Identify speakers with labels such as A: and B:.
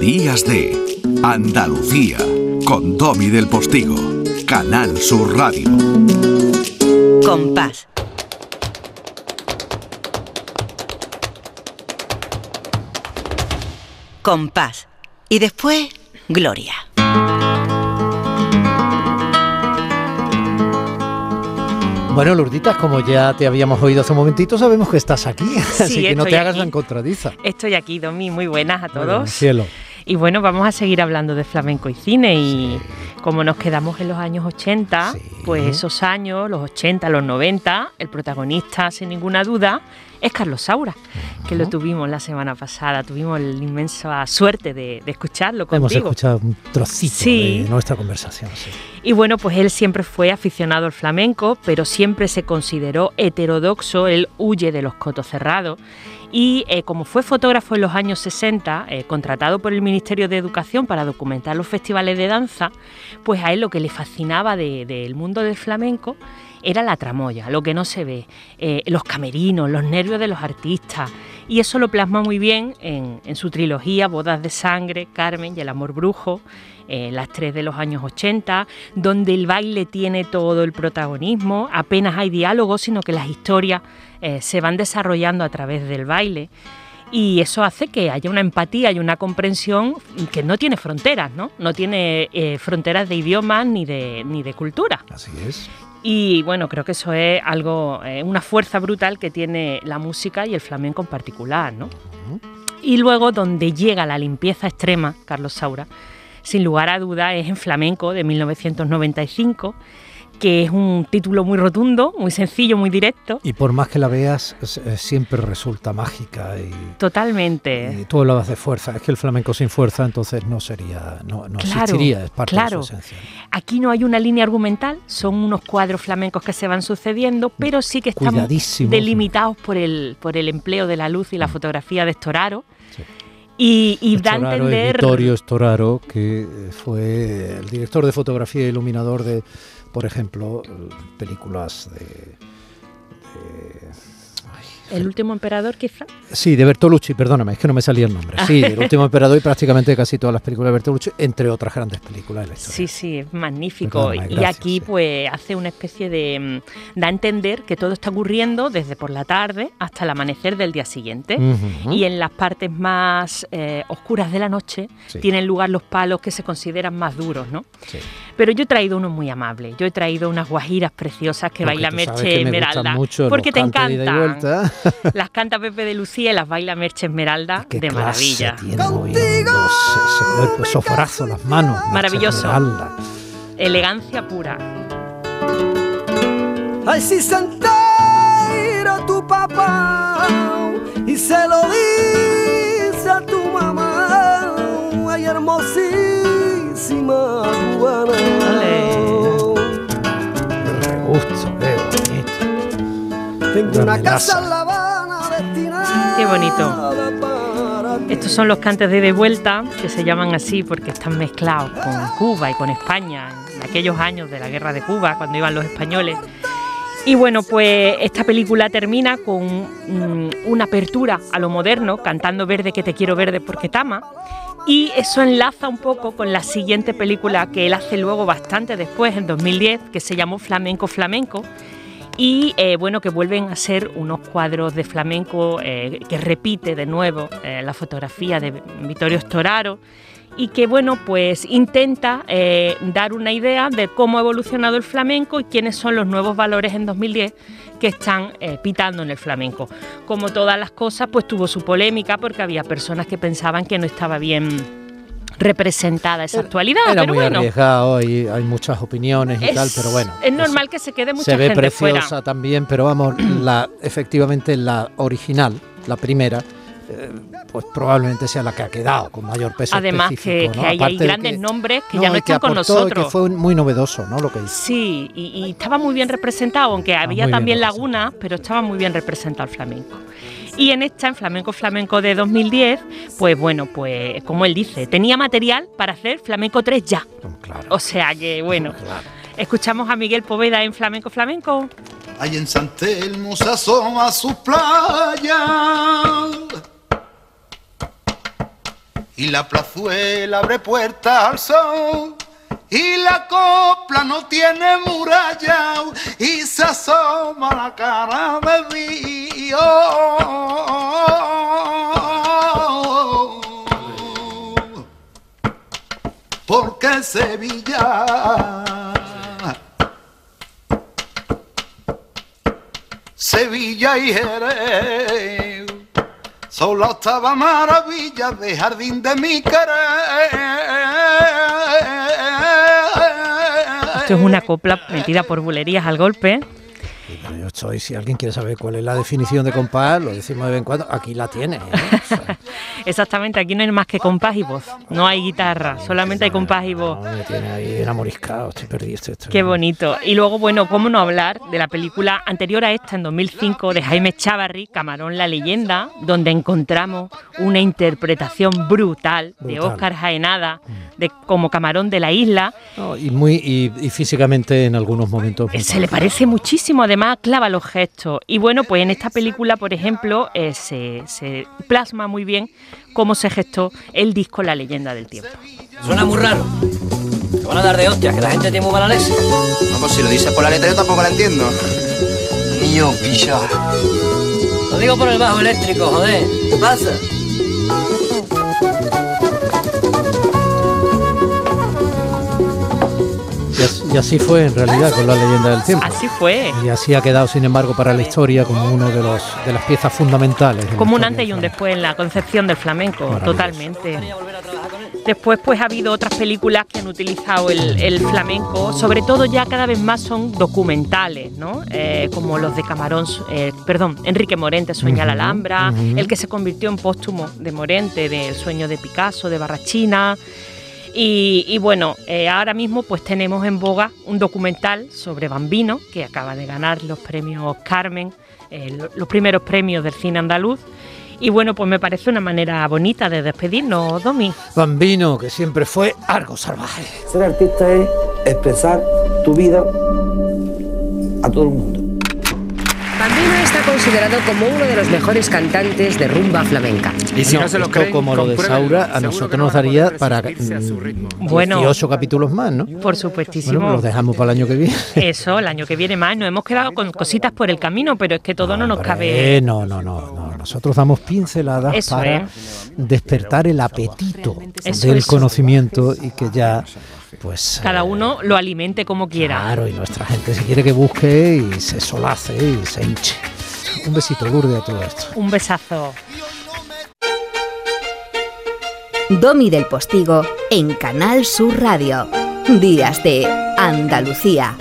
A: Días de Andalucía con Domi del Postigo, Canal Sur Radio.
B: Compás. Compás. Y después, Gloria.
C: Bueno, Lourditas, como ya te habíamos oído hace un momentito, sabemos que estás aquí, así que no te hagas la encontradiza.
D: Estoy aquí, Domi, muy buenas a todos.
C: Bueno, cielo.
D: Y bueno, vamos a seguir hablando de flamenco y cine y como nos quedamos en los años 80,
C: Sí.
D: pues esos años, los 80, los 90, el protagonista sin ninguna duda es Carlos Saura, que lo tuvimos la semana pasada, tuvimos la inmensa suerte de, de escucharlo contigo.
C: Hemos escuchado un trocito
D: Sí.
C: de nuestra conversación. sí.
D: Y bueno, pues él siempre fue aficionado al flamenco, pero siempre se consideró heterodoxo, él huye de los cotos cerrados. Y eh, como fue fotógrafo en los años 60, eh, contratado por el Ministerio de Educación para documentar los festivales de danza, pues a él lo que le fascinaba de- del mundo del flamenco era la tramoya, lo que no se ve, eh, los camerinos, los nervios de los artistas. Y eso lo plasma muy bien en, su trilogía Bodas de Sangre, Carmen y El Amor Brujo, eh, las tres de los años 80, donde el baile tiene todo el protagonismo, apenas hay diálogo, sino que las historias eh, se van desarrollando a través del baile. Y eso hace que haya una empatía y una comprensión que no tiene fronteras, ¿no? No tiene fronteras de idiomas ni de, ni de cultura.
C: Así es.
D: Y bueno, creo que eso es algo, eh, una fuerza brutal que tiene la música y el flamenco en particular, ¿no? Y luego donde llega la limpieza extrema, Carlos Saura, sin lugar a duda es en Flamenco de 1995, que es un título muy rotundo, muy sencillo, muy directo,
C: Y por más que la veas, es- siempre resulta mágica y,
D: totalmente.
C: y tú hablabas de fuerza. Es que el flamenco sin fuerza entonces no sería, no, no
D: Claro,
C: existiría, es parte
D: claro.
C: de su esencia.
D: Aquí no hay una línea argumental, son unos cuadros flamencos que se van sucediendo, pero sí que están delimitados por el, por el empleo de la luz y la fotografía de Estoraro.
C: Sí.
D: Y, y da a entender...
C: Vittorio Storaro, que eh, fue el director de fotografía e iluminador de, por ejemplo, eh, películas de...
D: El último emperador, quizá.
C: Sí, de Bertolucci, perdóname, es que no me salía el nombre. Sí, el último emperador y prácticamente casi todas las películas de Bertolucci, entre otras grandes películas de la historia.
D: Sí, sí, es magnífico.
C: Perdóname,
D: y
C: gracias,
D: aquí
C: sí.
D: pues hace una especie de... mm, da a entender que todo está ocurriendo desde por la tarde hasta el amanecer del día siguiente. Y en las partes más eh, oscuras de la noche
C: Sí.
D: tienen lugar los palos que se consideran más duros, ¿no?
C: Sí.
D: Pero yo he traído uno muy amable. Yo he traído unas guajiras preciosas que
C: Porque
D: baila Merche Esmeralda.
C: mucho
D: porque te encantan. Las canta Pepe de Lucía y las baila Merche Esmeralda
C: Qué
D: de maravilla.
C: tiene moviendo ese, cuerpo, esos brazos, las manos.
D: Maravilloso.
C: Esmeralda.
D: Elegancia pura.
E: Ay, si se entera tu papá y se lo dice a tu mamá, ay, hermosísima
C: gusto, qué bonito.
E: Tengo
C: Una
E: una casa
D: Qué bonito. Estos son los cantes de de vuelta, que se llaman así porque están mezclados con Cuba y con España, en aquellos años de la guerra de Cuba, cuando iban los españoles. Y bueno, pues esta película termina con mm, una apertura a lo moderno, cantando Verde que te quiero verde porque tama. Y eso enlaza un poco con la siguiente película que él hace luego bastante después, en 2010, que se llamó Flamenco Flamenco. Y eh, bueno, que vuelven a ser unos cuadros de flamenco eh, que repite de nuevo eh, la fotografía de Vittorio Storaro y que bueno, pues intenta dar una idea de cómo ha evolucionado el flamenco y quiénes son los nuevos valores en 2010 que están pitando en el flamenco. Como todas las cosas, pues tuvo su polémica porque había personas que pensaban que no estaba bien representada esa actualidad,
C: Era
D: pero
C: muy
D: bueno,
C: arriesgado y hay muchas opiniones y
D: es,
C: tal, pero bueno.
D: es normal que se quede mucha
C: se ve
D: gente
C: preciosa
D: fuera.
C: también, pero vamos, la, efectivamente la original, la primera, eh, pues probablemente sea la que ha quedado con mayor peso
D: Además que, hay, grandes
C: que-
D: nombres que
C: no,
D: ya no están con nosotros.
C: que fue muy novedoso, ¿no? Lo que hizo.
D: Sí, y, y estaba muy bien representado, aunque había también lagunas, pero estaba muy bien representado el flamenco. Y en esta, en Flamenco Flamenco de 2010, pues bueno, pues como él dice, tenía material para hacer Flamenco 3 ya.
C: Claro.
D: O sea que bueno,
C: Claro.
D: escuchamos a Miguel Poveda en Flamenco Flamenco.
F: Ahí en San Telmo se asoma su playa. y la plazuela abre puertas al sol. Y la copla no tiene muralla y se asoma la cara de Dios. Porque Sevilla, Sevilla y Jerez son la octava maravilla de jardín de mi querer.
D: Es una copla metida por bulerías al golpe.
C: Yo estoy, si alguien quiere saber cuál es la definición de compás, lo decimos de vez en cuando, aquí la tiene. ¿eh?
D: Exactamente, aquí no hay más que compás y voz. No hay guitarra, solamente hay compás y voz.
C: no, me tiene ahí enamoriscado, estoy perdido. Estoy, estoy-
D: Qué bonito. Y luego, bueno, cómo no hablar de la película anterior a esta, en 2005, de Jaime Chávarri, Camarón la leyenda, donde encontramos una interpretación brutal, de. Óscar Jaenada, de como Camarón de la isla.
C: No, y, muy, y, y físicamente en algunos momentos.
D: Eh, Se le parece muchísimo, además clava los gestos. Y bueno, pues en esta película, por ejemplo, eh, se, se plasma muy bien cómo se gestó el disco La leyenda del tiempo.
G: Suena muy raro. Te van a dar de hostias, que la gente tiene muy mala leche.
H: No, pues si lo dices por la letra yo tampoco la entiendo. Niño, pilla.
G: Lo digo por el bajo eléctrico, joder. ¿Qué pasa?
C: Y as- y así fue en realidad con la leyenda del tiempo.
D: Así fue.
C: Y así ha quedado, sin embargo, para la historia como uno de los de las piezas fundamentales.
D: Como un antes y un después en la concepción del flamenco, totalmente. Después pues ha habido otras películas que han utilizado el, el flamenco, sobre todo ya cada vez más son documentales, ¿no? Eh, como los de Camarón, eh, perdón, Enrique Morente, Sueña la Alhambra, el que se convirtió en póstumo de Morente, del sueño de Picasso, de Barrachina. Y, y bueno, eh, ahora mismo pues tenemos en boga un documental sobre Bambino, que acaba de ganar los premios Carmen, eh, lo- los primeros premios del cine andaluz. Y bueno, pues me parece una manera bonita de despedirnos, Domi.
C: Bambino, que siempre fue algo salvaje.
I: Ser artista es expresar tu vida a todo el mundo.
J: Bambino está considerado como uno de los mejores cantantes de rumba flamenca.
C: Y si no se lo como lo de Saura, a nosotros nos daría para
D: Bueno.
C: 18 capítulos más, ¿no?
D: Por supuestísimo.
C: Bueno, los dejamos para el año que viene.
D: Eso, el año que viene más. Nos hemos quedado con cositas por el camino, pero es que todo no nos cabe.
C: Eh, no, no, no, no. Nosotros damos pinceladas
D: Eso
C: para
D: es.
C: despertar el apetito
D: Eso,
C: del
D: eso.
C: conocimiento y que ya, pues.
D: Cada
C: eh,
D: uno lo alimente como quiera.
C: Claro, y nuestra gente si quiere que busque y se solace y se hinche. Un besito, Lourdes, a todo esto.
D: Un besazo.
K: Domi del Postigo en Canal Sur Radio. Días de Andalucía.